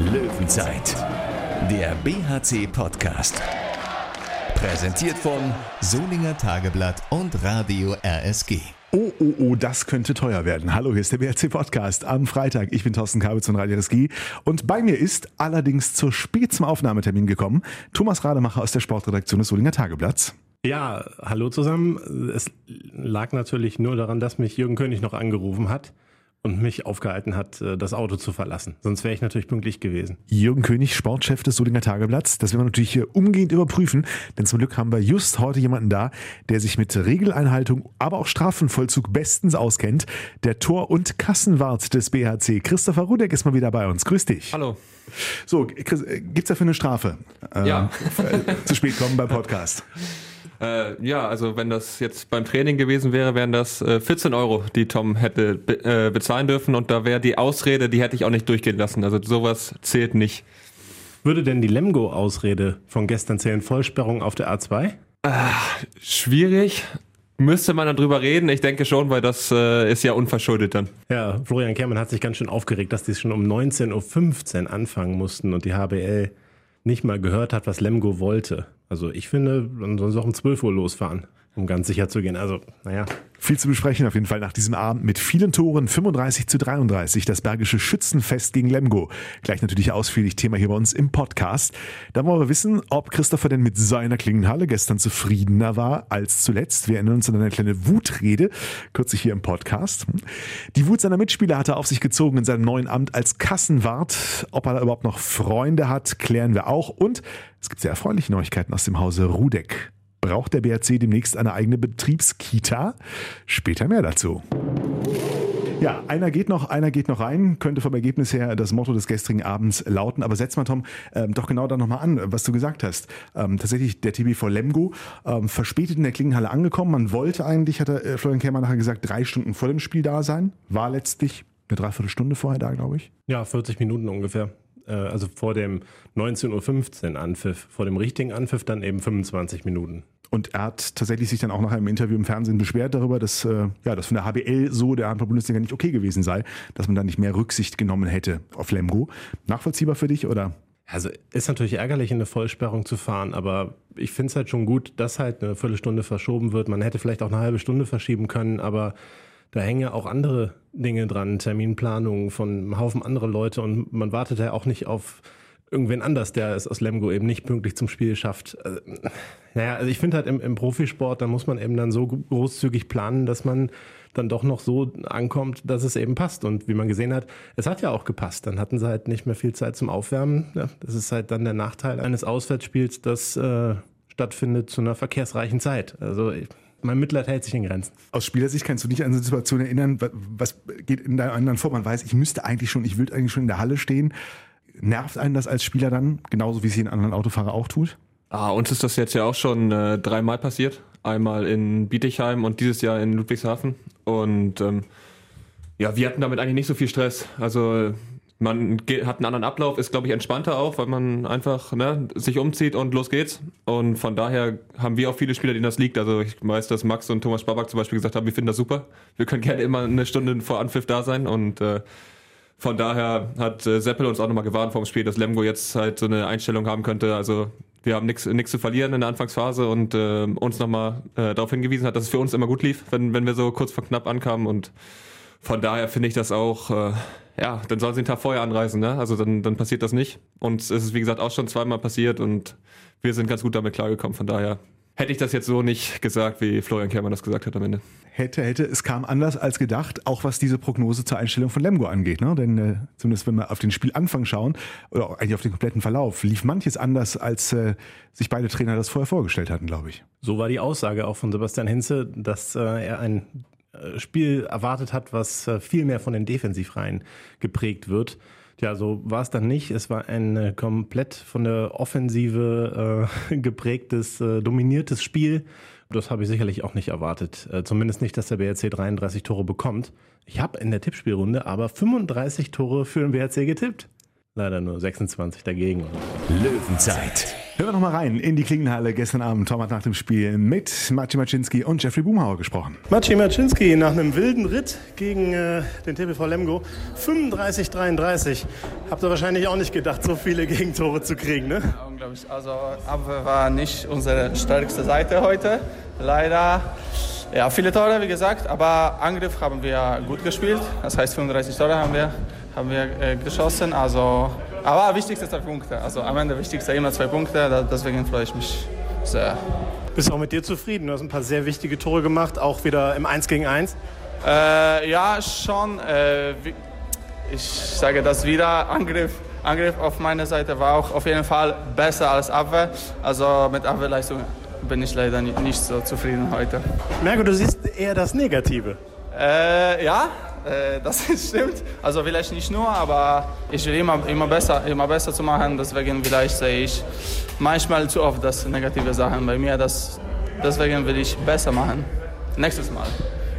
Löwenzeit, der BHC-Podcast. Präsentiert von Solinger Tageblatt und Radio RSG. Oh, oh, oh, das könnte teuer werden. Hallo, hier ist der BRC Podcast am Freitag. Ich bin Thorsten Kabitz von Radio RSG und bei mir ist allerdings zu spät zum Aufnahmetermin gekommen Thomas Rademacher aus der Sportredaktion des Solinger Tageblatts. Ja, hallo zusammen. Es lag natürlich nur daran, dass mich Jürgen König noch angerufen hat und mich aufgehalten hat, äh, das Auto zu verlassen. Sonst wäre ich natürlich pünktlich gewesen. Jürgen König, Sportchef des Solinger Tageblatts. Das werden wir natürlich hier umgehend überprüfen, denn zum Glück haben wir just heute jemanden da, der sich mit Regeleinhaltung, aber auch Strafenvollzug bestens auskennt. Der Tor- und Kassenwart des BHC, Christopher Rudek, ist mal wieder bei uns. Grüß dich. Hallo. So, Chris, äh, gibt's dafür eine Strafe? Ja. Äh, zu spät kommen beim Podcast. Äh, ja, also wenn das jetzt beim Training gewesen wäre, wären das äh, 14 Euro, die Tom hätte be äh, bezahlen dürfen und da wäre die Ausrede, die hätte ich auch nicht durchgehen lassen. Also sowas zählt nicht. Würde denn die Lemgo-Ausrede von gestern zählen? Vollsperrung auf der A2? Schwierig. Müsste man dann drüber reden? Ich denke schon, weil das äh, ist ja unverschuldet dann. Ja, Florian Kermann hat sich ganz schön aufgeregt, dass die schon um 19.15 Uhr anfangen mussten und die HBL nicht mal gehört hat, was Lemgo wollte. Also ich finde, man soll auch um 12 Uhr losfahren, um ganz sicher zu gehen. Also, naja. Viel zu besprechen auf jeden Fall nach diesem Abend mit vielen Toren, 35 zu 33, das Bergische Schützenfest gegen Lemgo. Gleich natürlich ausführlich Thema hier bei uns im Podcast. Da wollen wir wissen, ob Christopher denn mit seiner Klingenhalle gestern zufriedener war als zuletzt. Wir erinnern uns an eine kleine Wutrede, kürzlich hier im Podcast. Die Wut seiner Mitspieler hat er auf sich gezogen in seinem neuen Amt als Kassenwart. Ob er da überhaupt noch Freunde hat, klären wir auch. Und es gibt sehr erfreuliche Neuigkeiten aus dem Hause Rudeck. Braucht der BRC demnächst eine eigene Betriebskita? Später mehr dazu. Ja, einer geht noch, einer geht noch rein, könnte vom Ergebnis her das Motto des gestrigen Abends lauten. Aber setz mal, Tom, ähm, doch genau da nochmal an, was du gesagt hast. Ähm, tatsächlich der TBV Lemgo ähm, verspätet in der Klingenhalle angekommen. Man wollte eigentlich, hat äh, Florian Kermann nachher gesagt, drei Stunden vor dem Spiel da sein. War letztlich eine Dreiviertelstunde vorher da, glaube ich. Ja, 40 Minuten ungefähr. Äh, also vor dem 19.15 Uhr Anpfiff, vor dem richtigen Anpfiff dann eben 25 Minuten. Und er hat tatsächlich sich dann auch nach einem Interview im Fernsehen beschwert darüber, dass äh, ja, das von der HBL so der Handball-Bundesliga nicht okay gewesen sei, dass man da nicht mehr Rücksicht genommen hätte auf Lemgo. Nachvollziehbar für dich oder? Also ist natürlich ärgerlich, in eine Vollsperrung zu fahren, aber ich finde es halt schon gut, dass halt eine Viertelstunde verschoben wird. Man hätte vielleicht auch eine halbe Stunde verschieben können, aber da hängen ja auch andere Dinge dran, Terminplanungen von einem Haufen andere Leute und man wartet ja auch nicht auf irgendwen anders, der es aus Lemgo eben nicht pünktlich zum Spiel schafft. Also, naja, also ich finde halt im, im Profisport, da muss man eben dann so großzügig planen, dass man dann doch noch so ankommt, dass es eben passt. Und wie man gesehen hat, es hat ja auch gepasst. Dann hatten sie halt nicht mehr viel Zeit zum Aufwärmen. Ja, das ist halt dann der Nachteil eines Auswärtsspiels, das äh, stattfindet zu einer verkehrsreichen Zeit. Also mein Mitleid hält sich in Grenzen. Aus Spielersicht kannst du dich an eine Situation erinnern, was geht in deinem anderen vor? Man weiß, ich müsste eigentlich schon, ich will eigentlich schon in der Halle stehen. Nervt einen das als Spieler dann, genauso wie es jeden anderen Autofahrer auch tut? Ah, uns ist das jetzt ja auch schon äh, dreimal passiert. Einmal in Bietigheim und dieses Jahr in Ludwigshafen. Und ähm, ja, wir hatten damit eigentlich nicht so viel Stress. Also man hat einen anderen Ablauf, ist glaube ich entspannter auch, weil man einfach ne, sich umzieht und los geht's. Und von daher haben wir auch viele Spieler, denen das liegt. Also ich weiß, dass Max und Thomas Spabak zum Beispiel gesagt haben, wir finden das super. Wir können gerne immer eine Stunde vor Anpfiff da sein und äh, von daher hat äh, Seppel uns auch nochmal gewarnt vom Spiel, dass Lemgo jetzt halt so eine Einstellung haben könnte. Also wir haben nichts zu verlieren in der Anfangsphase und äh, uns nochmal äh, darauf hingewiesen hat, dass es für uns immer gut lief, wenn, wenn wir so kurz vor knapp ankamen. Und von daher finde ich das auch, äh, ja, dann sollen sie den Tag vorher anreisen, ne? Also dann, dann passiert das nicht. Und es ist, wie gesagt, auch schon zweimal passiert und wir sind ganz gut damit klargekommen. Von daher hätte ich das jetzt so nicht gesagt, wie Florian Kermann das gesagt hat am Ende. Hätte, hätte, es kam anders als gedacht, auch was diese Prognose zur Einstellung von Lemgo angeht. Ne? Denn äh, zumindest wenn wir auf den Spielanfang schauen, oder eigentlich auf den kompletten Verlauf, lief manches anders, als äh, sich beide Trainer das vorher vorgestellt hatten, glaube ich. So war die Aussage auch von Sebastian Hinze, dass äh, er ein äh, Spiel erwartet hat, was äh, viel mehr von den Defensivreihen geprägt wird. Ja, so war es dann nicht. Es war ein äh, komplett von der Offensive äh, geprägtes, äh, dominiertes Spiel. Das habe ich sicherlich auch nicht erwartet. Äh, zumindest nicht, dass der BRC 33 Tore bekommt. Ich habe in der Tippspielrunde aber 35 Tore für den BRC getippt. Leider nur 26 dagegen. Löwenzeit, Hören wir nochmal rein in die Klingenhalle gestern Abend. Tom hat nach dem Spiel mit Maciej Maczynski und Jeffrey Boomhauer gesprochen. Maciej Maczynski nach einem wilden Ritt gegen äh, den TPV Lemgo 35-33. Habt ihr wahrscheinlich auch nicht gedacht, so viele Gegentore zu kriegen, ne? Ja, unglaublich. Also Abwehr war nicht unsere stärkste Seite heute. Leider. Ja, viele Tore, wie gesagt, aber Angriff haben wir gut gespielt. Das heißt, 35 Tore haben wir, haben wir äh, geschossen. Also aber wichtigste zwei Punkte. Also am Ende wichtigste immer zwei Punkte. Deswegen freue ich mich sehr. Bist du auch mit dir zufrieden? Du hast ein paar sehr wichtige Tore gemacht, auch wieder im 1 gegen 1. Äh, ja, schon. Äh, ich sage das wieder. Angriff, Angriff auf meiner Seite war auch auf jeden Fall besser als Abwehr. Also mit Abwehrleistung bin ich leider nicht so zufrieden heute. Merke, du siehst eher das Negative. Äh, ja, äh, das stimmt. Also vielleicht nicht nur, aber ich will immer, immer, besser, immer besser zu machen. Deswegen vielleicht sehe ich manchmal zu oft das negative Sachen bei mir. Das, deswegen will ich besser machen. Nächstes Mal.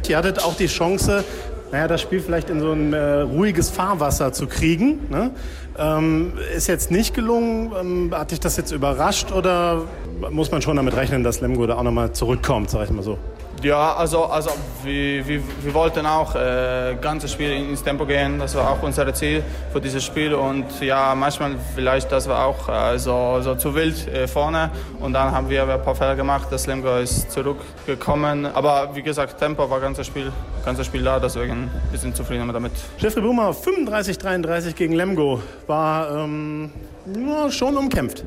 Ihr hattet auch die Chance, naja, das Spiel vielleicht in so ein äh, ruhiges Fahrwasser zu kriegen. Ne? Ähm, ist jetzt nicht gelungen. Ähm, hat dich das jetzt überrascht oder muss man schon damit rechnen, dass Lemgo da auch nochmal zurückkommt, sag ich mal so? Ja, also, also wir, wir, wir wollten auch äh, ganzes Spiel ins Tempo gehen. Das war auch unser Ziel für dieses Spiel. Und ja, manchmal vielleicht das war auch äh, so, so zu wild äh, vorne. Und dann haben wir ein paar Fehler gemacht. Das Lemgo ist zurückgekommen. Aber wie gesagt, Tempo war ganzes Spiel, ganzes Spiel da. Deswegen wir sind zufrieden damit. Jeffrey Boomer 35-33 gegen Lemgo war ähm, ja, schon umkämpft.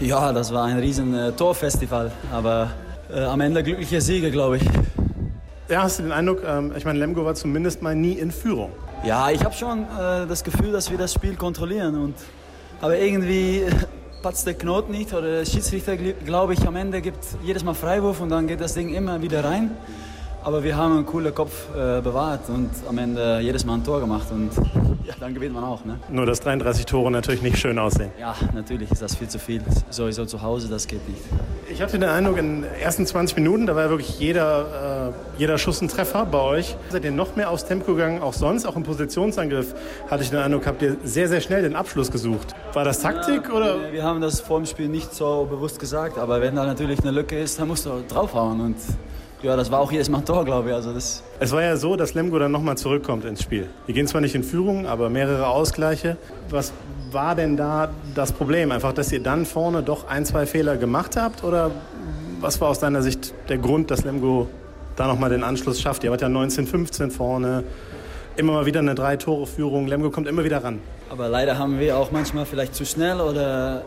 Ja, das war ein riesen äh, Torfestival. Aber äh, am Ende glückliche Siege, glaube ich. Ja, hast du den Eindruck, ähm, ich meine, Lemgo war zumindest mal nie in Führung. Ja, ich habe schon äh, das Gefühl, dass wir das Spiel kontrollieren. Und, aber irgendwie patzt der Knoten nicht oder der Schiedsrichter, glaube ich, am Ende gibt jedes Mal Freiwurf und dann geht das Ding immer wieder rein. Aber wir haben einen coolen Kopf äh, bewahrt und am Ende jedes Mal ein Tor gemacht und ja, dann gewinnt man auch. Ne? Nur, dass 33 Tore natürlich nicht schön aussehen. Ja, natürlich ist das viel zu viel. Sowieso zu Hause, das geht nicht. Ich hatte den Eindruck, in den ersten 20 Minuten, da war wirklich jeder, äh, jeder Schuss ein Treffer bei euch. Seid ihr noch mehr aufs Tempo gegangen, auch sonst, auch im Positionsangriff, hatte ich den Eindruck, habt ihr sehr, sehr schnell den Abschluss gesucht. War das Taktik ja, oder? Wir haben das vor dem Spiel nicht so bewusst gesagt, aber wenn da natürlich eine Lücke ist, dann musst du draufhauen und ja, das war auch jedes Mal ein Tor, glaube ich. Also das es war ja so, dass Lemgo dann nochmal zurückkommt ins Spiel. Die gehen zwar nicht in Führung, aber mehrere Ausgleiche. Was war denn da das Problem? Einfach, dass ihr dann vorne doch ein, zwei Fehler gemacht habt? Oder was war aus deiner Sicht der Grund, dass Lemgo da nochmal den Anschluss schafft? Ihr wart ja 19-15 vorne, immer mal wieder eine Drei-Tore-Führung. Lemgo kommt immer wieder ran. Aber leider haben wir auch manchmal vielleicht zu schnell oder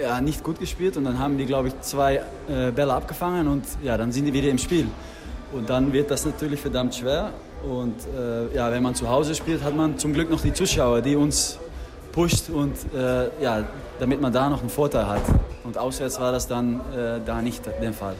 ja, nicht gut gespielt und dann haben die, glaube ich, zwei äh, Bälle abgefangen und ja, dann sind die wieder im Spiel. Und dann wird das natürlich verdammt schwer. Und äh, ja, wenn man zu Hause spielt, hat man zum Glück noch die Zuschauer, die uns pusht und äh, ja, damit man da noch einen Vorteil hat. Und auswärts war das dann äh, da nicht der Fall.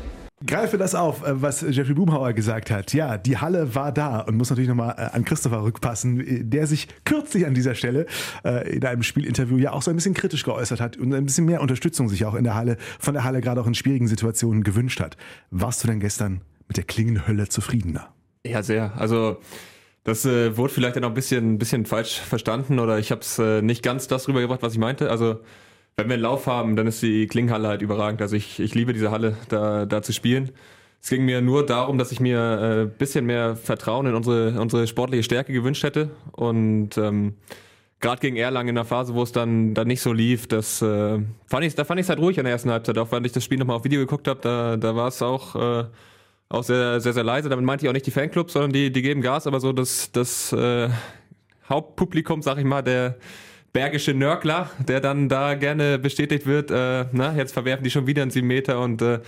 Greife das auf, äh, was Jeffrey Boomhauer gesagt hat. Ja, die Halle war da und muss natürlich nochmal äh, an Christopher rückpassen, der sich kürzlich an dieser Stelle äh, in einem Spielinterview ja auch so ein bisschen kritisch geäußert hat und ein bisschen mehr Unterstützung sich auch in der Halle, von der Halle gerade auch in schwierigen Situationen gewünscht hat. Warst du denn gestern mit der Klingenhölle zufriedener? Ja, sehr. Also das äh, wurde vielleicht dann auch ein bisschen, bisschen falsch verstanden oder ich habe es äh, nicht ganz das rübergebracht, was ich meinte. Also wenn wir einen Lauf haben, dann ist die Klinghalle halt überragend. Also ich, ich liebe diese Halle, da, da zu spielen. Es ging mir nur darum, dass ich mir ein äh, bisschen mehr Vertrauen in unsere, unsere sportliche Stärke gewünscht hätte. Und ähm, gerade gegen Erlangen in der Phase, wo es dann, dann nicht so lief, das äh, fand ich, da fand ich es halt ruhig in der ersten Halbzeit. Auch wenn ich das Spiel nochmal auf Video geguckt habe, da, da war es auch, äh, auch sehr, sehr, sehr leise. Damit meinte ich auch nicht die Fanclubs, sondern die, die geben Gas, aber so das, das äh, Hauptpublikum, sag ich mal, der bergische Nörgler, der dann da gerne bestätigt wird, äh, na, jetzt verwerfen die schon wieder einen 7 Meter und äh,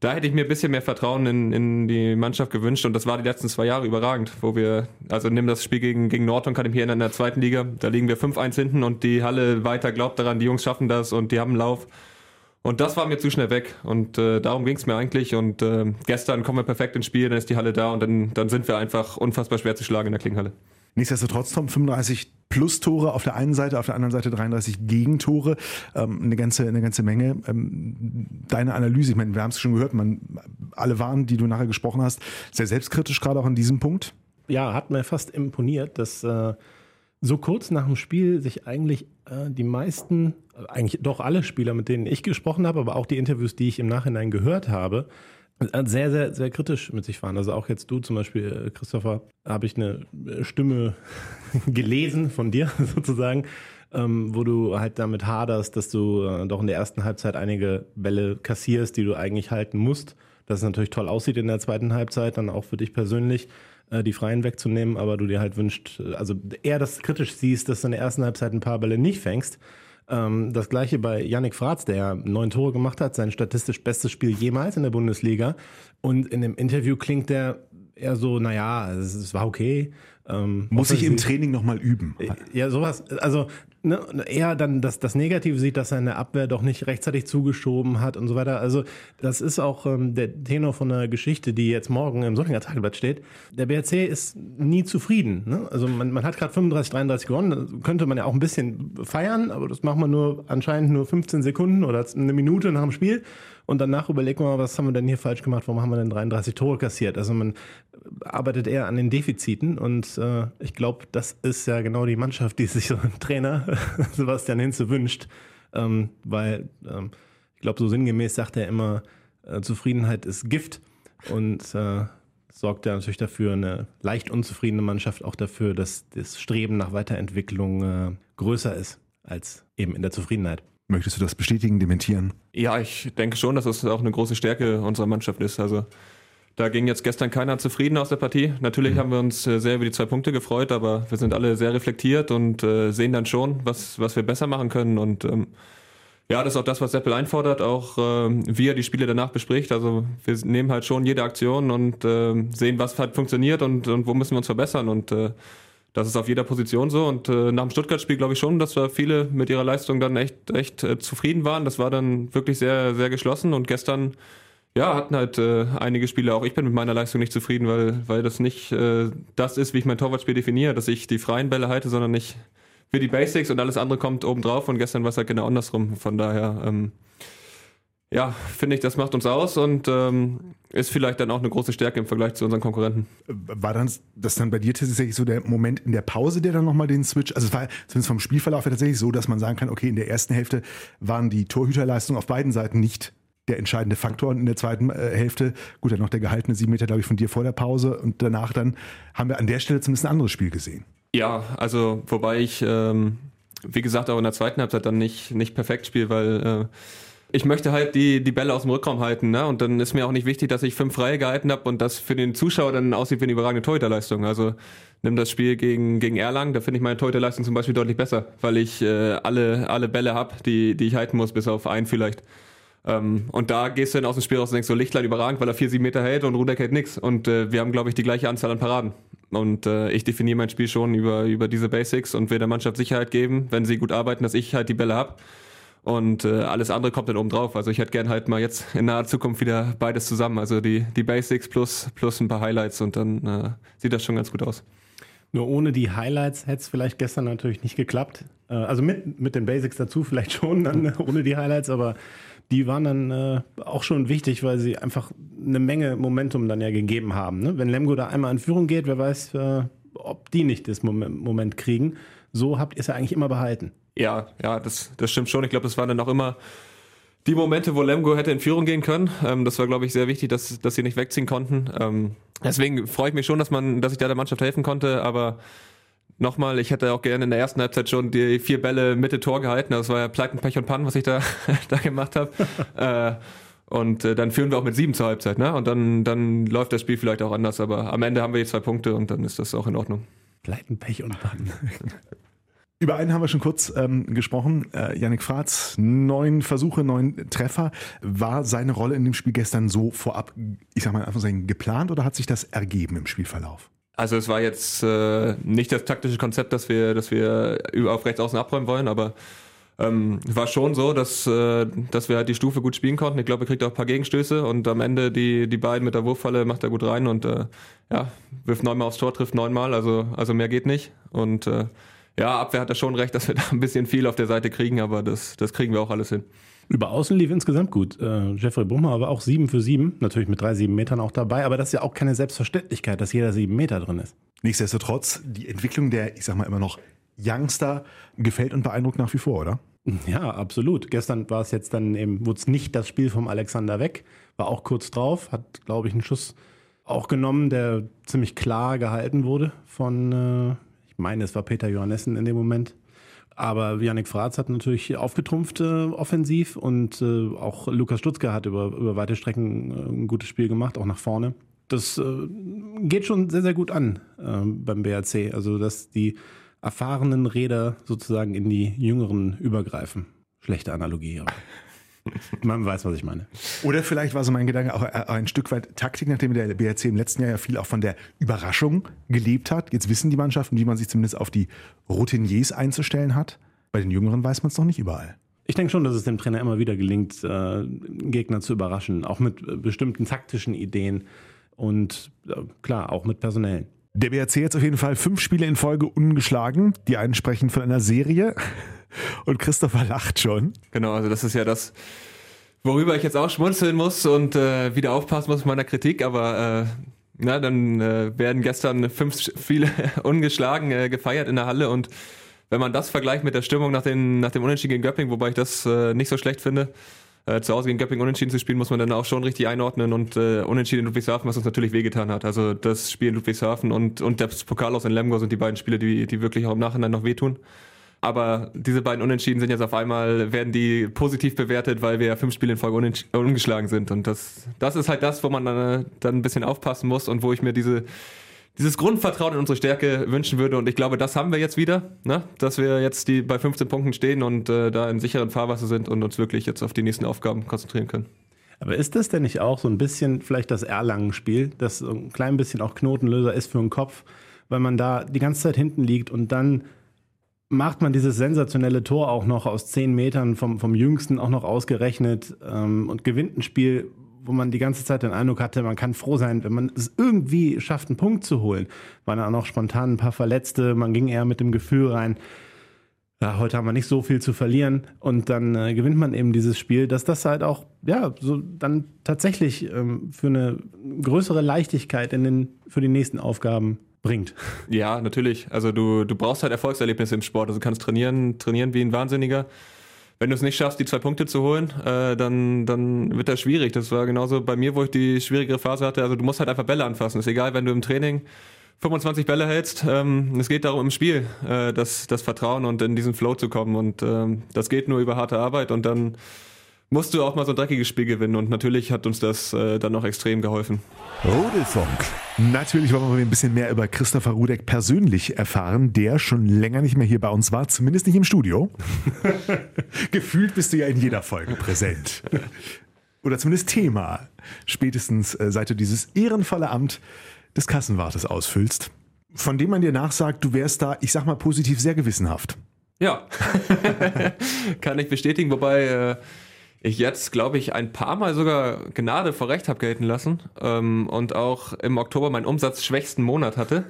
da hätte ich mir ein bisschen mehr Vertrauen in, in die Mannschaft gewünscht und das war die letzten zwei Jahre überragend, wo wir, also nimm das Spiel gegen, gegen Norton, kann ich mich erinnern, in der zweiten Liga, da liegen wir 5-1 hinten und die Halle weiter glaubt daran, die Jungs schaffen das und die haben einen Lauf. Und das war mir zu schnell weg. Und äh, darum ging es mir eigentlich. Und äh, gestern kommen wir perfekt ins Spiel, dann ist die Halle da und dann, dann sind wir einfach unfassbar schwer zu schlagen in der Klingenhalle. Nichtsdestotrotz, Tom, 35 plus Tore auf der einen Seite, auf der anderen Seite 33 Gegentore, ähm, eine, ganze, eine ganze Menge. Ähm, deine Analyse, ich meine, wir haben es schon gehört, man, alle waren, die du nachher gesprochen hast, sehr selbstkritisch gerade auch an diesem Punkt. Ja, hat mir fast imponiert, dass äh, so kurz nach dem Spiel sich eigentlich äh, die meisten, eigentlich doch alle Spieler, mit denen ich gesprochen habe, aber auch die Interviews, die ich im Nachhinein gehört habe, äh, sehr, sehr, sehr kritisch mit sich waren. Also auch jetzt du zum Beispiel, äh, Christopher, habe ich eine Stimme gelesen von dir sozusagen, ähm, wo du halt damit haderst, dass du äh, doch in der ersten Halbzeit einige Bälle kassierst, die du eigentlich halten musst. Dass es natürlich toll aussieht in der zweiten Halbzeit, dann auch für dich persönlich äh, die Freien wegzunehmen, aber du dir halt wünscht, also eher das kritisch siehst, dass du in der ersten Halbzeit ein paar Bälle nicht fängst. Ähm, das gleiche bei Yannick Fratz, der neun Tore gemacht hat, sein statistisch bestes Spiel jemals in der Bundesliga. Und in dem Interview klingt der eher so, naja, es war okay. Ähm, Muss ich im Training nochmal üben? Ja, sowas. Also ne, eher dann das, das Negative sieht, dass er in der Abwehr doch nicht rechtzeitig zugeschoben hat und so weiter. Also das ist auch ähm, der Tenor von der Geschichte, die jetzt morgen im Sollinger Tageblatt steht. Der BRC ist nie zufrieden. Ne? Also man, man hat gerade 35, 33 gewonnen. Könnte man ja auch ein bisschen feiern, aber das macht man nur anscheinend nur 15 Sekunden oder eine Minute nach dem Spiel. Und danach überlegt man mal, was haben wir denn hier falsch gemacht? Warum haben wir denn 33 Tore kassiert? Also man arbeitet eher an den Defiziten und äh, ich glaube, das ist ja genau die Mannschaft, die sich so ein Trainer Sebastian Hinze wünscht, ähm, weil ähm, ich glaube, so sinngemäß sagt er immer, äh, Zufriedenheit ist Gift und äh, sorgt ja natürlich dafür, eine leicht unzufriedene Mannschaft auch dafür, dass das Streben nach Weiterentwicklung äh, größer ist als eben in der Zufriedenheit. Möchtest du das bestätigen, dementieren? Ja, ich denke schon, dass es auch eine große Stärke unserer Mannschaft ist. Also da ging jetzt gestern keiner zufrieden aus der Partie. Natürlich mhm. haben wir uns äh, sehr über die zwei Punkte gefreut, aber wir sind alle sehr reflektiert und äh, sehen dann schon, was, was wir besser machen können. Und ähm, ja, das ist auch das, was Seppel einfordert, auch äh, wie er die Spiele danach bespricht. Also wir nehmen halt schon jede Aktion und äh, sehen, was halt funktioniert und, und wo müssen wir uns verbessern. Und äh, das ist auf jeder Position so. Und äh, nach dem Stuttgart-Spiel glaube ich schon, dass wir viele mit ihrer Leistung dann echt, echt äh, zufrieden waren. Das war dann wirklich sehr, sehr geschlossen. Und gestern, ja, hatten halt äh, einige Spieler, auch ich bin mit meiner Leistung nicht zufrieden, weil, weil das nicht äh, das ist, wie ich mein Torwartspiel definiere, dass ich die freien Bälle halte, sondern nicht für die Basics und alles andere kommt obendrauf. Und gestern war es halt genau andersrum. Von daher, ähm, ja, finde ich, das macht uns aus und ähm, ist vielleicht dann auch eine große Stärke im Vergleich zu unseren Konkurrenten. War dann das dann bei dir tatsächlich so der Moment in der Pause, der dann nochmal den Switch, also es war zumindest vom Spielverlauf tatsächlich so, dass man sagen kann, okay, in der ersten Hälfte waren die Torhüterleistungen auf beiden Seiten nicht der entscheidende Faktor und in der zweiten äh, Hälfte, gut, dann noch der gehaltene sieben Meter, glaube ich, von dir vor der Pause und danach dann haben wir an der Stelle zumindest ein anderes Spiel gesehen. Ja, also wobei ich, ähm, wie gesagt, auch in der zweiten Halbzeit dann nicht, nicht perfekt spiele, weil äh, ich möchte halt die, die Bälle aus dem Rückraum halten, ne? Und dann ist mir auch nicht wichtig, dass ich fünf Freie gehalten habe und das für den Zuschauer dann aussieht wie eine überragende Torhüterleistung. Also nimm das Spiel gegen, gegen Erlangen, da finde ich meine Torhüterleistung zum Beispiel deutlich besser, weil ich äh, alle, alle Bälle habe, die, die ich halten muss, bis auf einen vielleicht. Ähm, und da gehst du dann aus dem Spiel raus und denkst so, Lichtlein überragend, weil er vier, sieben Meter hält und Rudeck hält nix. Und äh, wir haben, glaube ich, die gleiche Anzahl an Paraden. Und äh, ich definiere mein Spiel schon über, über diese Basics und will der Mannschaft Sicherheit geben, wenn sie gut arbeiten, dass ich halt die Bälle hab und äh, alles andere kommt dann oben drauf. Also ich hätte gern halt mal jetzt in naher Zukunft wieder beides zusammen. Also die, die Basics plus, plus ein paar Highlights und dann äh, sieht das schon ganz gut aus. Nur ohne die Highlights hätte es vielleicht gestern natürlich nicht geklappt. Äh, also mit, mit den Basics dazu vielleicht schon, dann ohne die Highlights, aber die waren dann äh, auch schon wichtig, weil sie einfach eine Menge Momentum dann ja gegeben haben. Ne? Wenn Lemgo da einmal in Führung geht, wer weiß, äh, ob die nicht das Moment, Moment kriegen. So habt ihr es ja eigentlich immer behalten. Ja, ja, das, das stimmt schon. Ich glaube, das waren dann auch immer die Momente, wo Lemgo hätte in Führung gehen können. Ähm, das war, glaube ich, sehr wichtig, dass, dass sie nicht wegziehen konnten. Ähm, deswegen freue ich mich schon, dass man, dass ich da der Mannschaft helfen konnte, aber Nochmal, ich hätte auch gerne in der ersten Halbzeit schon die vier Bälle Mitte Tor gehalten. Das war ja Pleiten, Pech und Pannen, was ich da, da gemacht habe. äh, und äh, dann führen wir auch mit sieben zur Halbzeit, ne? Und dann, dann läuft das Spiel vielleicht auch anders, aber am Ende haben wir die zwei Punkte und dann ist das auch in Ordnung. Pleiten, Pech und Pannen. Über einen haben wir schon kurz ähm, gesprochen. Äh, Yannick Fratz, neun Versuche, neun Treffer. War seine Rolle in dem Spiel gestern so vorab, ich sag mal einfach sagen, geplant oder hat sich das ergeben im Spielverlauf? Also es war jetzt äh, nicht das taktische Konzept, dass wir, dass wir auf rechts außen abräumen wollen, aber ähm, war schon so, dass, äh, dass wir halt die Stufe gut spielen konnten. Ich glaube, er kriegt auch ein paar Gegenstöße und am Ende die, die beiden mit der Wurffalle macht er gut rein und äh, ja, wirft neunmal aufs Tor, trifft neunmal, also, also mehr geht nicht. Und äh, ja, Abwehr hat er schon recht, dass wir da ein bisschen viel auf der Seite kriegen, aber das, das kriegen wir auch alles hin. Über Außen lief insgesamt gut. Äh, Jeffrey Brummer war auch 7 für 7, natürlich mit drei sieben Metern auch dabei, aber das ist ja auch keine Selbstverständlichkeit, dass jeder sieben Meter drin ist. Nichtsdestotrotz, die Entwicklung der, ich sag mal immer noch Youngster gefällt und beeindruckt nach wie vor, oder? Ja, absolut. Gestern war es jetzt dann eben, wurde es nicht das Spiel vom Alexander weg, war auch kurz drauf, hat, glaube ich, einen Schuss auch genommen, der ziemlich klar gehalten wurde von, äh, ich meine, es war Peter Johannessen in dem Moment. Aber Yannick Fratz hat natürlich aufgetrumpft äh, offensiv und äh, auch Lukas Stutzke hat über, über weite Strecken äh, ein gutes Spiel gemacht, auch nach vorne. Das äh, geht schon sehr, sehr gut an äh, beim BRC. Also, dass die erfahrenen Räder sozusagen in die jüngeren übergreifen. Schlechte Analogie, aber man weiß, was ich meine. Oder vielleicht war so mein Gedanke auch ein Stück weit Taktik, nachdem der BRC im letzten Jahr ja viel auch von der Überraschung gelebt hat. Jetzt wissen die Mannschaften, wie man sich zumindest auf die Routiniers einzustellen hat. Bei den Jüngeren weiß man es noch nicht überall. Ich denke schon, dass es dem Trainer immer wieder gelingt, äh, Gegner zu überraschen, auch mit äh, bestimmten taktischen Ideen und äh, klar, auch mit personellen. Der BRC jetzt auf jeden Fall fünf Spiele in Folge ungeschlagen. Die einen sprechen von einer Serie und Christopher lacht schon. Genau, also das ist ja das, worüber ich jetzt auch schmunzeln muss und äh, wieder aufpassen muss mit meiner Kritik, aber äh, na, dann äh, werden gestern fünf Spiele ungeschlagen äh, gefeiert in der Halle und wenn man das vergleicht mit der Stimmung nach, den, nach dem Unentschieden gegen Göpping, wobei ich das äh, nicht so schlecht finde, äh, zu Hause gegen Göpping unentschieden zu spielen, muss man dann auch schon richtig einordnen und äh, unentschieden in Ludwigshafen, was uns natürlich wehgetan hat. Also das Spiel in Ludwigshafen und, und das Pokal aus in Lemgo sind die beiden Spiele, die, die wirklich auch im Nachhinein noch wehtun. Aber diese beiden Unentschieden sind jetzt auf einmal, werden die positiv bewertet, weil wir ja fünf Spiele in Folge ungeschlagen sind. Und das, das ist halt das, wo man dann, äh, dann ein bisschen aufpassen muss und wo ich mir diese, dieses Grundvertrauen in unsere Stärke wünschen würde. Und ich glaube, das haben wir jetzt wieder, ne? dass wir jetzt die bei 15 Punkten stehen und äh, da in sicheren Fahrwasser sind und uns wirklich jetzt auf die nächsten Aufgaben konzentrieren können. Aber ist das denn nicht auch so ein bisschen vielleicht das Erlangen-Spiel, das so ein klein bisschen auch Knotenlöser ist für den Kopf, weil man da die ganze Zeit hinten liegt und dann macht man dieses sensationelle Tor auch noch aus 10 Metern vom, vom Jüngsten auch noch ausgerechnet ähm, und gewinnt ein Spiel, wo man die ganze Zeit den Eindruck hatte, man kann froh sein, wenn man es irgendwie schafft, einen Punkt zu holen. Waren auch noch spontan ein paar Verletzte, man ging eher mit dem Gefühl rein, ja, heute haben wir nicht so viel zu verlieren und dann äh, gewinnt man eben dieses Spiel, dass das halt auch, ja, so dann tatsächlich ähm, für eine größere Leichtigkeit in den, für die nächsten Aufgaben bringt. Ja, natürlich. Also du, du brauchst halt Erfolgserlebnisse im Sport. Also du kannst trainieren, trainieren wie ein Wahnsinniger wenn du es nicht schaffst, die zwei Punkte zu holen, äh, dann, dann wird das schwierig. Das war genauso bei mir, wo ich die schwierigere Phase hatte. Also du musst halt einfach Bälle anfassen. Ist egal, wenn du im Training 25 Bälle hältst. Ähm, es geht darum im Spiel, äh, das, das Vertrauen und in diesen Flow zu kommen. Und ähm, das geht nur über harte Arbeit und dann musst du auch mal so ein dreckiges Spiel gewinnen. Und natürlich hat uns das äh, dann noch extrem geholfen. Rudelfunk. Natürlich wollen wir ein bisschen mehr über Christopher Rudek persönlich erfahren, der schon länger nicht mehr hier bei uns war, zumindest nicht im Studio. Gefühlt bist du ja in jeder Folge präsent. Oder zumindest Thema. Spätestens äh, seit du dieses ehrenvolle Amt des Kassenwartes ausfüllst, von dem man dir nachsagt, du wärst da, ich sag mal positiv, sehr gewissenhaft. Ja, kann ich bestätigen, wobei äh, ich jetzt, glaube ich, ein paar Mal sogar Gnade vor Recht habe gelten lassen ähm, und auch im Oktober meinen umsatzschwächsten Monat hatte.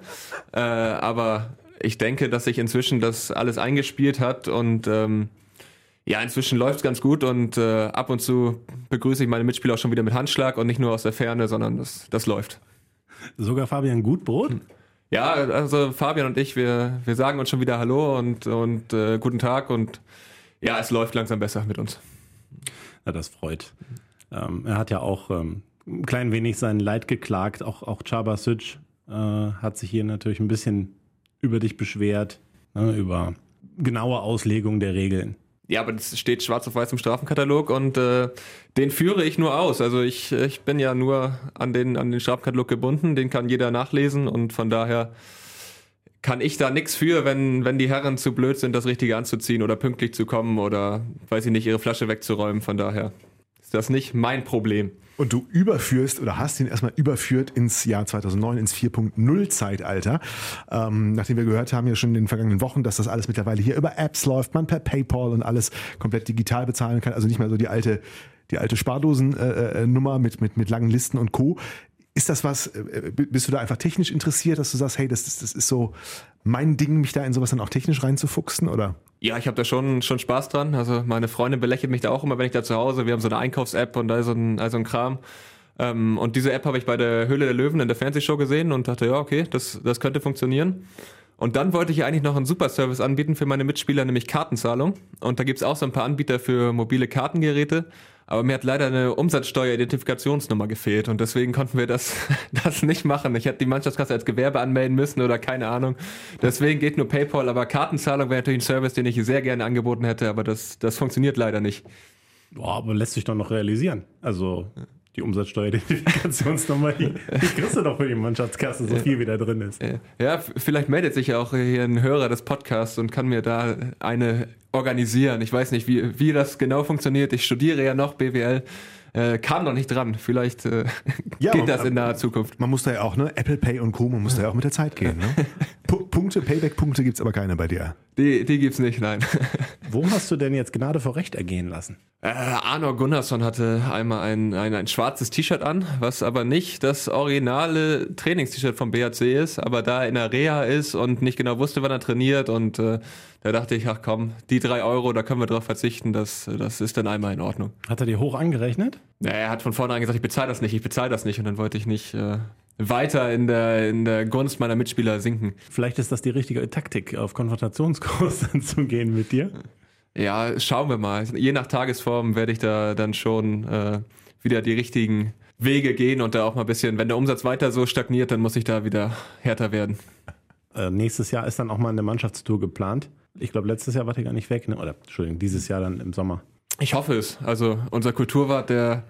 Äh, aber ich denke, dass sich inzwischen das alles eingespielt hat und ähm, ja, inzwischen läuft es ganz gut und äh, ab und zu begrüße ich meine Mitspieler auch schon wieder mit Handschlag und nicht nur aus der Ferne, sondern das, das läuft. Sogar Fabian Gutbrot? Ja, also Fabian und ich, wir, wir sagen uns schon wieder Hallo und, und äh, guten Tag und ja, es läuft langsam besser mit uns. Ja, das freut. Ähm, er hat ja auch ähm, ein klein wenig sein Leid geklagt. Auch, auch Chaba Süc äh, hat sich hier natürlich ein bisschen über dich beschwert, ne, über genaue Auslegung der Regeln. Ja, aber das steht schwarz auf weiß im Strafenkatalog und äh, den führe ich nur aus. Also ich, ich bin ja nur an den, an den Strafenkatalog gebunden, den kann jeder nachlesen und von daher kann ich da nichts für, wenn, wenn die Herren zu blöd sind, das Richtige anzuziehen oder pünktlich zu kommen oder, weiß ich nicht, ihre Flasche wegzuräumen. Von daher ist das nicht mein Problem. Und du überführst oder hast ihn erstmal überführt ins Jahr 2009, ins 4.0 Zeitalter. Ähm, nachdem wir gehört haben ja schon in den vergangenen Wochen, dass das alles mittlerweile hier über Apps läuft, man per PayPal und alles komplett digital bezahlen kann. Also nicht mehr so die alte die alte Spardosennummer äh, äh, mit, mit, mit langen Listen und Co. Ist das was, äh, bist du da einfach technisch interessiert, dass du sagst, hey, das, das, das ist so mein Ding, mich da in sowas dann auch technisch reinzufuchsen, oder? Ja, ich habe da schon, schon Spaß dran. Also meine Freundin belächelt mich da auch immer, wenn ich da zu Hause, wir haben so eine Einkaufs-App und da ist so ein, also ein Kram. Ähm, und diese App habe ich bei der Höhle der Löwen in der Fernsehshow gesehen und dachte, ja, okay, das, das könnte funktionieren. Und dann wollte ich eigentlich noch einen Superservice anbieten für meine Mitspieler, nämlich Kartenzahlung. Und da gibt's auch so ein paar Anbieter für mobile Kartengeräte. Aber mir hat leider eine Umsatzsteuer-Identifikationsnummer gefehlt und deswegen konnten wir das, das nicht machen. Ich hätte die Mannschaftskasse als Gewerbe anmelden müssen oder keine Ahnung. Deswegen geht nur PayPal, aber Kartenzahlung wäre natürlich ein Service, den ich sehr gerne angeboten hätte, aber das, das funktioniert leider nicht. Boah, aber lässt sich doch noch realisieren. Also die Umsatzsteueridentifikationsnummer, die, die kriegst du doch für die Mannschaftskasse, so viel wie da drin ist. Ja, vielleicht meldet sich ja auch hier ein Hörer des Podcasts und kann mir da eine organisieren. Ich weiß nicht, wie, wie das genau funktioniert. Ich studiere ja noch BWL. Äh, kam noch nicht dran. Vielleicht äh, Ja, geht das in naher Zukunft. Man muss da ja auch, ne? Apple Pay und Co., man muss da ja auch mit der Zeit gehen, ne? Pu- Punkte, Payback-Punkte gibt's aber keine bei dir. Die, die gibt's nicht, nein. Wo hast du denn jetzt Gnade vor Recht ergehen lassen? Äh, Arno Gunnarsson hatte einmal ein, ein, ein schwarzes T-Shirt an, was aber nicht das originale Trainings-T-Shirt vom BHC ist, aber da in der Reha ist und nicht genau wusste, wann er trainiert und äh, da dachte ich, ach komm, die drei Euro, da können wir drauf verzichten, das, das ist dann einmal in Ordnung. Hat er dir hoch angerechnet? Ja, er hat von vornherein gesagt, ich bezahle das nicht, ich bezahle das nicht und dann wollte ich nicht äh, weiter in der, in der Gunst meiner Mitspieler sinken. Vielleicht ist das die richtige Taktik, auf Konfrontationskurs dann zu gehen mit dir. Ja, schauen wir mal. Je nach Tagesform werde ich da dann schon äh, wieder die richtigen Wege gehen und da auch mal ein bisschen, wenn der Umsatz weiter so stagniert, dann muss ich da wieder härter werden. Äh, nächstes Jahr ist dann auch mal eine Mannschaftstour geplant. Ich glaube, letztes Jahr wart ihr gar nicht weg, ne? oder Entschuldigung, dieses Jahr dann im Sommer. Ich hoffe es. Also unser Kulturwart, der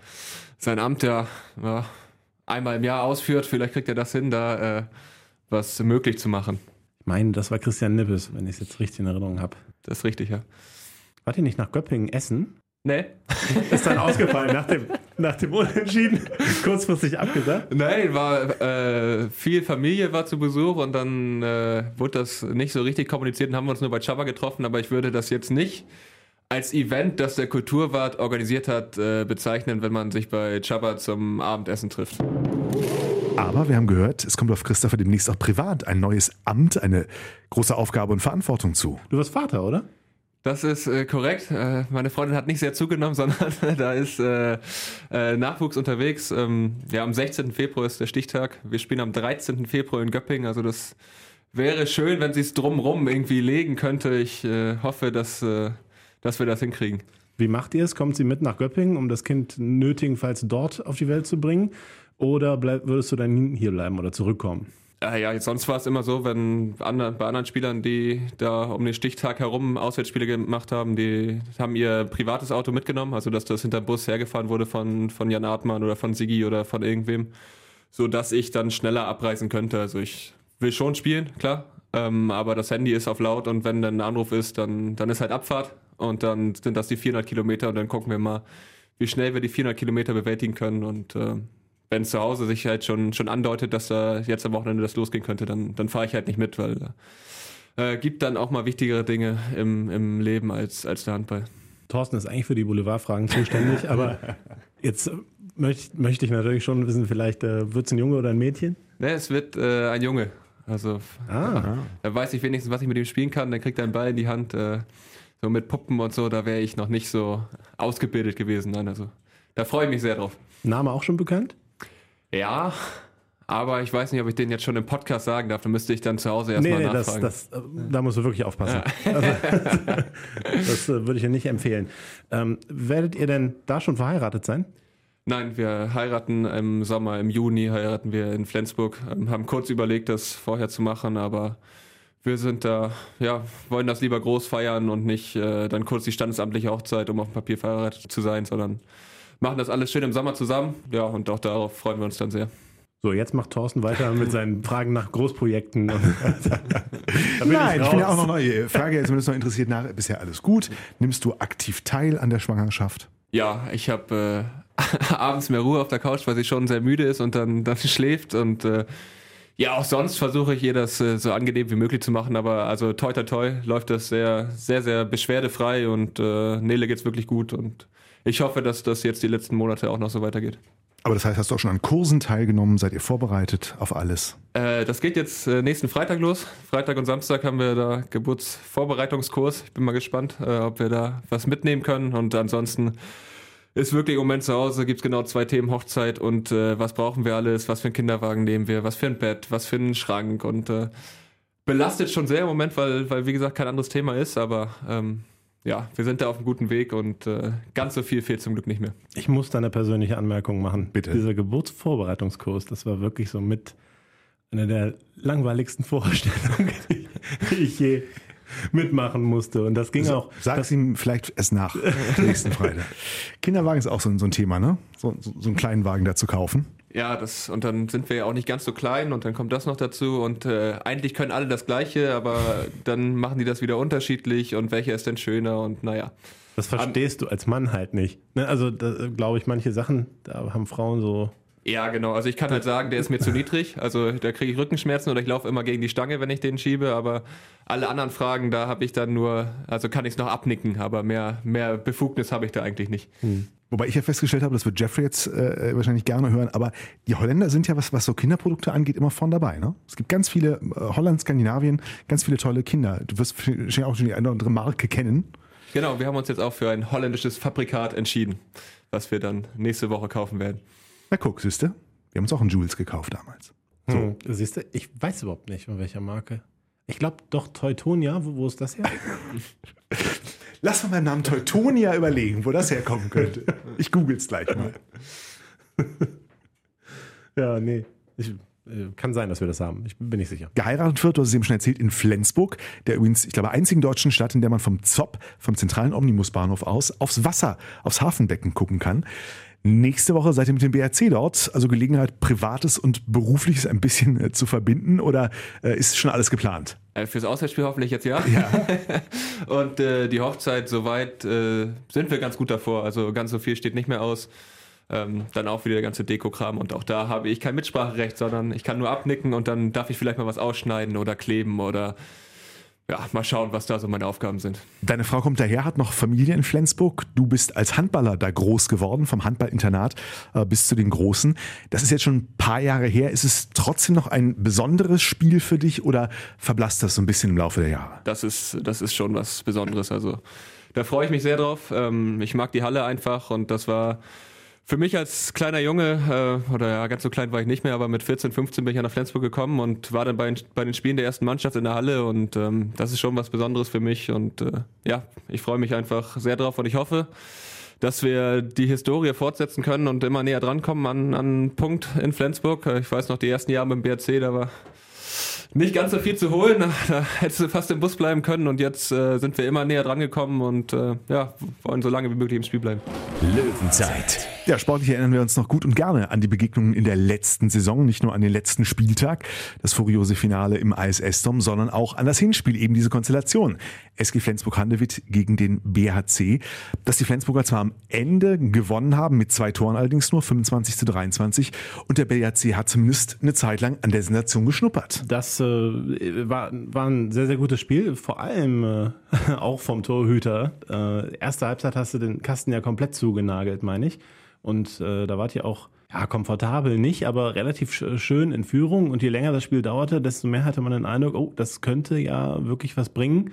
sein Amt ja, ja einmal im Jahr ausführt, vielleicht kriegt er das hin, da äh, was möglich zu machen. Ich meine, das war Christian Nippes, wenn ich es jetzt richtig in Erinnerung habe. Das ist richtig, ja. Wart ihr nicht nach Göppingen essen? Nee. Ist dann ausgefallen nach dem, nach dem Unentschieden, kurzfristig abgesagt. Nein, war äh, viel Familie war zu Besuch und dann äh, wurde das nicht so richtig kommuniziert und haben wir uns nur bei Chaba getroffen, aber ich würde das jetzt nicht als Event, das der Kulturwart organisiert hat, äh, bezeichnen, wenn man sich bei Chaba zum Abendessen trifft. Aber wir haben gehört, es kommt auf Christopher demnächst auch privat ein neues Amt, eine große Aufgabe und Verantwortung zu. Du warst Vater, oder? Das ist äh, korrekt. Äh, meine Freundin hat nicht sehr zugenommen, sondern da ist äh, äh, Nachwuchs unterwegs. Ähm, ja, am 16. Februar ist der Stichtag. Wir spielen am 13. Februar in Göppingen. Also das wäre schön, wenn sie es drumrum irgendwie legen könnte. Ich äh, hoffe, dass, äh, dass wir das hinkriegen. Wie macht ihr es? Kommt sie mit nach Göppingen, um das Kind nötigenfalls dort auf die Welt zu bringen? Oder bleib, würdest du dann hier bleiben oder zurückkommen? Äh, ja, sonst war es immer so, wenn andre, bei anderen Spielern, die da um den Stichtag herum Auswärtsspiele gemacht haben, die haben ihr privates Auto mitgenommen, also dass das hinter Bus hergefahren wurde von, von Jan Artmann oder von Sigi oder von irgendwem, so dass ich dann schneller abreisen könnte. Also ich will schon spielen, klar, ähm, aber das Handy ist auf laut und wenn dann ein Anruf ist, dann, dann ist halt Abfahrt und dann sind das die 400 Kilometer und dann gucken wir mal, wie schnell wir die 400 Kilometer bewältigen können und äh, wenn zu Hause sich halt schon, schon andeutet, dass da jetzt am Wochenende das losgehen könnte, dann, dann fahre ich halt nicht mit, weil äh, gibt dann auch mal wichtigere Dinge im, im Leben als, als der Handball. Thorsten ist eigentlich für die Boulevardfragen zuständig, aber jetzt möchte, möchte ich natürlich schon wissen, vielleicht äh, wird es ein Junge oder ein Mädchen? Ne, es wird äh, ein Junge. Also Ah, da weiß ich wenigstens, was ich mit ihm spielen kann. Dann kriegt er einen Ball in die Hand. Äh, so mit Puppen und so, da wäre ich noch nicht so ausgebildet gewesen. Nein, also da freue ich mich sehr drauf. Name auch schon bekannt? Ja, aber ich weiß nicht, ob ich den jetzt schon im Podcast sagen darf. Da müsste ich dann zu Hause erstmal nee, nee, das, nachfragen. das, äh, da musst du wirklich aufpassen. Also, das äh, würde ich dir nicht empfehlen. Ähm, werdet ihr denn da schon verheiratet sein? Nein, wir heiraten im Sommer, im Juni heiraten wir in Flensburg. Ähm, haben kurz überlegt, das vorher zu machen, aber wir sind da, ja, wollen das lieber groß feiern und nicht äh, dann kurz die standesamtliche Hochzeit, um auf dem Papier verheiratet zu sein, sondern machen das alles schön im Sommer zusammen. Ja, und auch darauf freuen wir uns dann sehr. So, jetzt macht Thorsten weiter mit seinen Fragen nach Großprojekten. Bin Nein, ich bin ja auch noch neu. Frage jetzt, wenn es noch interessiert, nach, bisher alles gut? Nimmst du aktiv teil an der Schwangerschaft? Ja, ich habe äh, abends mehr Ruhe auf der Couch, weil sie schon sehr müde ist und dann, dann schläft und äh, ja, auch sonst versuche ich ihr das äh, so angenehm wie möglich zu machen, aber also toi toi toi läuft das sehr, sehr, sehr beschwerdefrei und äh, Nele geht's wirklich gut und ich hoffe, dass das jetzt die letzten Monate auch noch so weitergeht. Aber das heißt, hast du auch schon an Kursen teilgenommen? Seid ihr vorbereitet auf alles? Äh, das geht jetzt äh, nächsten Freitag los. Freitag und Samstag haben wir da Geburtsvorbereitungskurs. Ich bin mal gespannt, äh, ob wir da was mitnehmen können. Und ansonsten ist wirklich im Moment zu Hause, gibt's genau zwei Themen, Hochzeit und äh, was brauchen wir alles, was für einen Kinderwagen nehmen wir, was für ein Bett, was für einen Schrank und äh, belastet schon sehr im Moment, weil, weil wie gesagt kein anderes Thema ist, aber ähm, ja, wir sind da auf einem guten Weg und äh, ganz so viel fehlt zum Glück nicht mehr. Ich muss da eine persönliche Anmerkung machen. Bitte. Dieser Geburtsvorbereitungskurs, das war wirklich so mit einer der langweiligsten Vorstellungen, die ich je mitmachen musste. Und das ging auch. Sag es ihm vielleicht erst nach nächsten Freitag. Kinderwagen ist auch so, ein- so ein Thema, ne? So, so, so einen kleinen Wagen da zu kaufen. Ja, das und dann sind wir ja auch nicht ganz so klein und dann kommt das noch dazu und äh, eigentlich können alle das Gleiche, aber dann machen die das wieder unterschiedlich und welcher ist denn schöner und naja. Das verstehst du als Mann halt nicht. Ne? Also, da, glaube ich, manche Sachen, da haben Frauen so. Ja, genau. Also ich kann halt sagen, der ist mir zu niedrig. Also da kriege ich Rückenschmerzen oder ich laufe immer gegen die Stange, wenn ich den schiebe. Aber alle anderen Fragen, da habe ich dann nur, also kann ich es noch abnicken, aber mehr, mehr Befugnis habe ich da eigentlich nicht. Wobei ich ja festgestellt habe, das wird Jeffrey jetzt äh, wahrscheinlich gerne hören, aber die Holländer sind ja, was, was so Kinderprodukte angeht, immer von dabei. Ne? Es gibt ganz viele, äh, Holland, Skandinavien, ganz viele tolle Kinder. Du wirst wahrscheinlich auch schon die eine oder andere Marke kennen. Genau, wir haben uns jetzt auch für ein holländisches Fabrikat entschieden, was wir dann nächste Woche kaufen werden. Na guck, siehste, wir haben uns auch einen Jules gekauft damals. So. Hm, siehst du, ich weiß überhaupt nicht, von welcher Marke. Ich glaube doch Teutonia. Wo, wo ist das her? Lass mal beim Namen Teutonia überlegen, wo das herkommen könnte. Ich google's gleich mal. ja, nee. Ich, äh, kann sein, dass wir das haben. Ich bin nicht sicher. Geheiratet wird, du hast es eben schon erzählt, in Flensburg, der übrigens, ich glaube, einzigen deutschen Stadt, in der man vom ZOP, vom zentralen Omnibusbahnhof aus, aufs Wasser, aufs Hafenbecken gucken kann. Nächste Woche seid ihr mit dem BRC dort, also Gelegenheit, Privates und Berufliches ein bisschen äh, zu verbinden oder äh, ist schon alles geplant? Äh, fürs Auswärtsspiel hoffentlich jetzt ja. und äh, die Hochzeit, soweit äh, sind wir ganz gut davor. Also ganz so viel steht nicht mehr aus. Ähm, dann auch wieder der ganze Dekokram und auch da habe ich kein Mitspracherecht, sondern ich kann nur abnicken und dann darf ich vielleicht mal was ausschneiden oder kleben oder ja, mal schauen, was da so meine Aufgaben sind. Deine Frau kommt daher, hat noch Familie in Flensburg. Du bist als Handballer da groß geworden, vom Handballinternat äh, bis zu den Großen. Das ist jetzt schon ein paar Jahre her. Ist es trotzdem noch ein besonderes Spiel für dich oder verblasst das so ein bisschen im Laufe der Jahre? Das ist, das ist schon was Besonderes. Also da freue ich mich sehr drauf. Ähm, ich mag die Halle einfach und das war für mich als kleiner Junge, äh, oder ja, ganz so klein war ich nicht mehr, aber mit 14, 15 bin ich ja nach Flensburg gekommen und war dann bei, bei den Spielen der ersten Mannschaft in der Halle und ähm, das ist schon was Besonderes für mich und äh, ja, ich freue mich einfach sehr drauf und ich hoffe, dass wir die Historie fortsetzen können und immer näher drankommen an, an Punkt in Flensburg. Äh, Ich weiß noch, die ersten Jahre mit dem BRC, da war nicht ganz so viel zu holen. Da, da hättest du fast im Bus bleiben können und jetzt äh, sind wir immer näher dran gekommen und äh, ja, wollen so lange wie möglich im Spiel bleiben. Löwenzeit. Ja, sportlich erinnern wir uns noch gut und gerne an die Begegnungen in der letzten Saison, nicht nur an den letzten Spieltag, das furiose Finale im ISS-Dom, sondern auch an das Hinspiel, eben diese Konstellation. SG Flensburg-Handewitt gegen den BHC. Dass die Flensburger zwar am Ende gewonnen haben, mit zwei Toren allerdings nur, 25 zu 23, und der BHC hat zumindest eine Zeit lang an der Sensation geschnuppert. Das äh, war, war ein sehr, sehr gutes Spiel, vor allem äh, auch vom Torhüter. Äh, erste Halbzeit hast du den Kasten ja komplett zugenagelt, meine ich. Und äh, da wart ihr auch ja, komfortabel nicht, aber relativ sch schön in Führung. Und je länger das Spiel dauerte, desto mehr hatte man den Eindruck, oh, das könnte ja wirklich was bringen.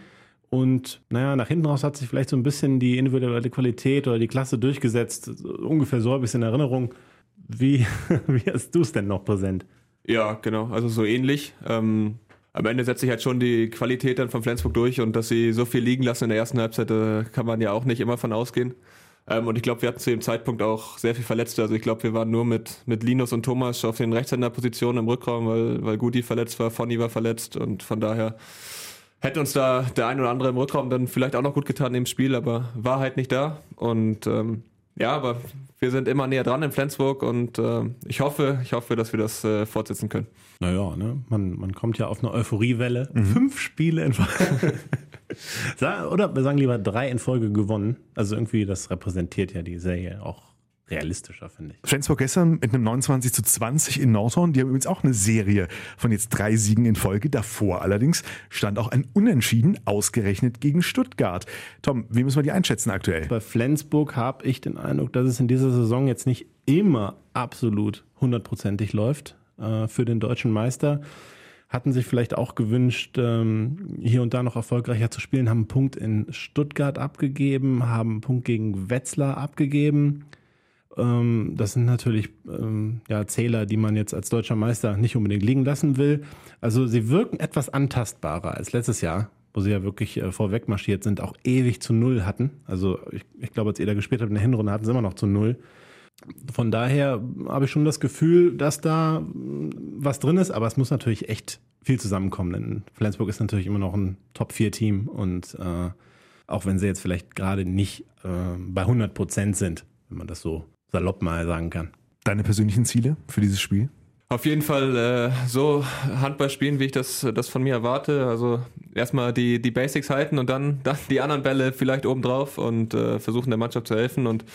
Und naja, nach hinten raus hat sich vielleicht so ein bisschen die individuelle Qualität oder die Klasse durchgesetzt. Ungefähr so habe ich es in Erinnerung. Wie, wie hast du es denn noch präsent? Ja, genau, also so ähnlich. Ähm, am Ende setzt sich halt schon die Qualität dann von Flensburg durch und dass sie so viel liegen lassen in der ersten Halbzeit, äh, kann man ja auch nicht immer von ausgehen. Ähm, und ich glaube, wir hatten zu dem Zeitpunkt auch sehr viel Verletzte. Also ich glaube, wir waren nur mit, mit Linus und Thomas auf den Rechtshänderpositionen im Rückraum, weil, weil Guti verletzt war, Fonny war verletzt und von daher hätte uns da der ein oder andere im Rückraum dann vielleicht auch noch gut getan im Spiel, aber war halt nicht da. Und ähm, ja, aber wir sind immer näher dran in Flensburg und äh, ich hoffe, ich hoffe, dass wir das äh, fortsetzen können. Naja, ne? man, man kommt ja auf eine Euphoriewelle. Fünf Spiele in Folge. Oder wir sagen lieber drei in Folge gewonnen. Also irgendwie, das repräsentiert ja die Serie auch realistischer, finde ich. Flensburg gestern mit einem 29 zu 20 in Nordhorn. Die haben übrigens auch eine Serie von jetzt drei Siegen in Folge. Davor allerdings stand auch ein Unentschieden ausgerechnet gegen Stuttgart. Tom, wie müssen wir die einschätzen aktuell? Bei Flensburg habe ich den Eindruck, dass es in dieser Saison jetzt nicht immer absolut hundertprozentig läuft äh, für den deutschen Meister. Hatten sich vielleicht auch gewünscht, ähm, hier und da noch erfolgreicher zu spielen, haben einen Punkt in Stuttgart abgegeben, haben einen Punkt gegen Wetzlar abgegeben. Ähm, das sind natürlich ähm, ja, Zähler, die man jetzt als deutscher Meister nicht unbedingt liegen lassen will. Also sie wirken etwas antastbarer als letztes Jahr, wo sie ja wirklich äh, vorweg marschiert sind, auch ewig zu Null hatten. Also ich, ich glaube, als ihr da gespielt habt in der Hinrunde, hatten sie immer noch zu Null. Von daher habe ich schon das Gefühl, dass da mm, was drin ist, aber es muss natürlich echt viel zusammenkommen, denn Flensburg ist natürlich immer noch ein Top-4-Team und äh, auch wenn sie jetzt vielleicht gerade nicht äh, bei 100 Prozent sind, wenn man das so salopp mal sagen kann. Deine persönlichen Ziele für dieses Spiel? Auf jeden Fall äh, so Handball spielen, wie ich das, das von mir erwarte. Also erstmal die, die Basics halten und dann, dann die anderen Bälle vielleicht obendrauf und äh, versuchen der Mannschaft zu helfen. Und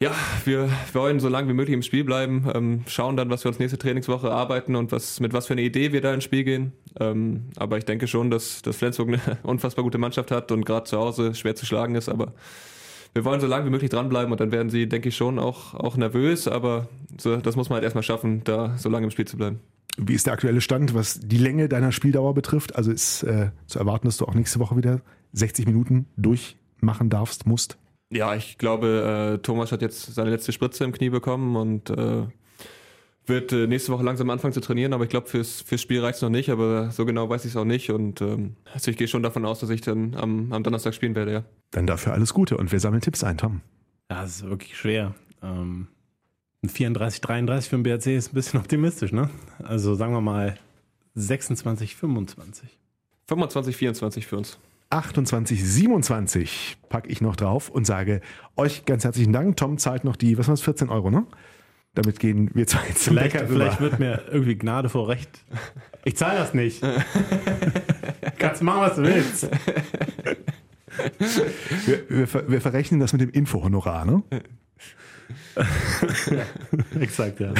ja, wir wollen so lange wie möglich im Spiel bleiben, ähm, schauen dann, was wir uns nächste Trainingswoche arbeiten und was, mit was für eine Idee wir da ins Spiel gehen. Ähm, aber ich denke schon, dass, dass Flensburg eine unfassbar gute Mannschaft hat und gerade zu Hause schwer zu schlagen ist. Aber wir wollen so lange wie möglich dranbleiben und dann werden sie, denke ich, schon auch, auch nervös, aber so, das muss man halt erstmal schaffen, da so lange im Spiel zu bleiben. Wie ist der aktuelle Stand, was die Länge deiner Spieldauer betrifft? Also ist äh, zu erwarten, dass du auch nächste Woche wieder 60 Minuten durchmachen darfst, musst? Ja, ich glaube, äh, Thomas hat jetzt seine letzte Spritze im Knie bekommen und äh, wird äh, nächste Woche langsam anfangen zu trainieren, aber ich glaube, fürs, fürs Spiel reicht es noch nicht, aber so genau weiß ich es auch nicht. Und ähm, also ich gehe schon davon aus, dass ich dann am, am Donnerstag spielen werde, ja. Dann dafür alles Gute und wir sammeln Tipps ein, Tom. Ja, das ist wirklich schwer. Ähm, ein 34, 33 für den BRC ist ein bisschen optimistisch, ne? Also sagen wir mal 26, 25. 25, 24 für uns. 28, 27 packe ich noch drauf und sage euch ganz herzlichen Dank. Tom zahlt noch die, was war das, 14 Euro, ne? Damit gehen wir zwei zum Vielleicht, Bäcker vielleicht rüber. wird mir irgendwie Gnade vor Recht. Ich zahle das nicht. Kannst machen, was du willst. Wir, wir, wir verrechnen das mit dem Infohonorar, ne? Exakt, ja.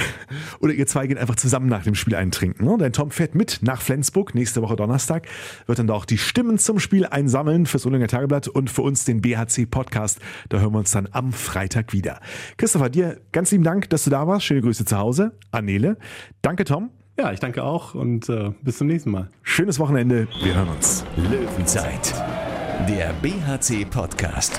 Oder ihr zwei geht einfach zusammen nach dem Spiel eintrinken. Ne? Denn Tom fährt mit nach Flensburg nächste Woche Donnerstag, wird dann da auch die Stimmen zum Spiel einsammeln fürs Solinger Tageblatt und für uns den BHC Podcast. Da hören wir uns dann am Freitag wieder. Christopher, dir ganz lieben Dank, dass du da warst. Schöne Grüße zu Hause. Anele. Danke, Tom. Ja, ich danke auch und äh, bis zum nächsten Mal. Schönes Wochenende. Wir hören uns. Löwenzeit, der BHC-Podcast.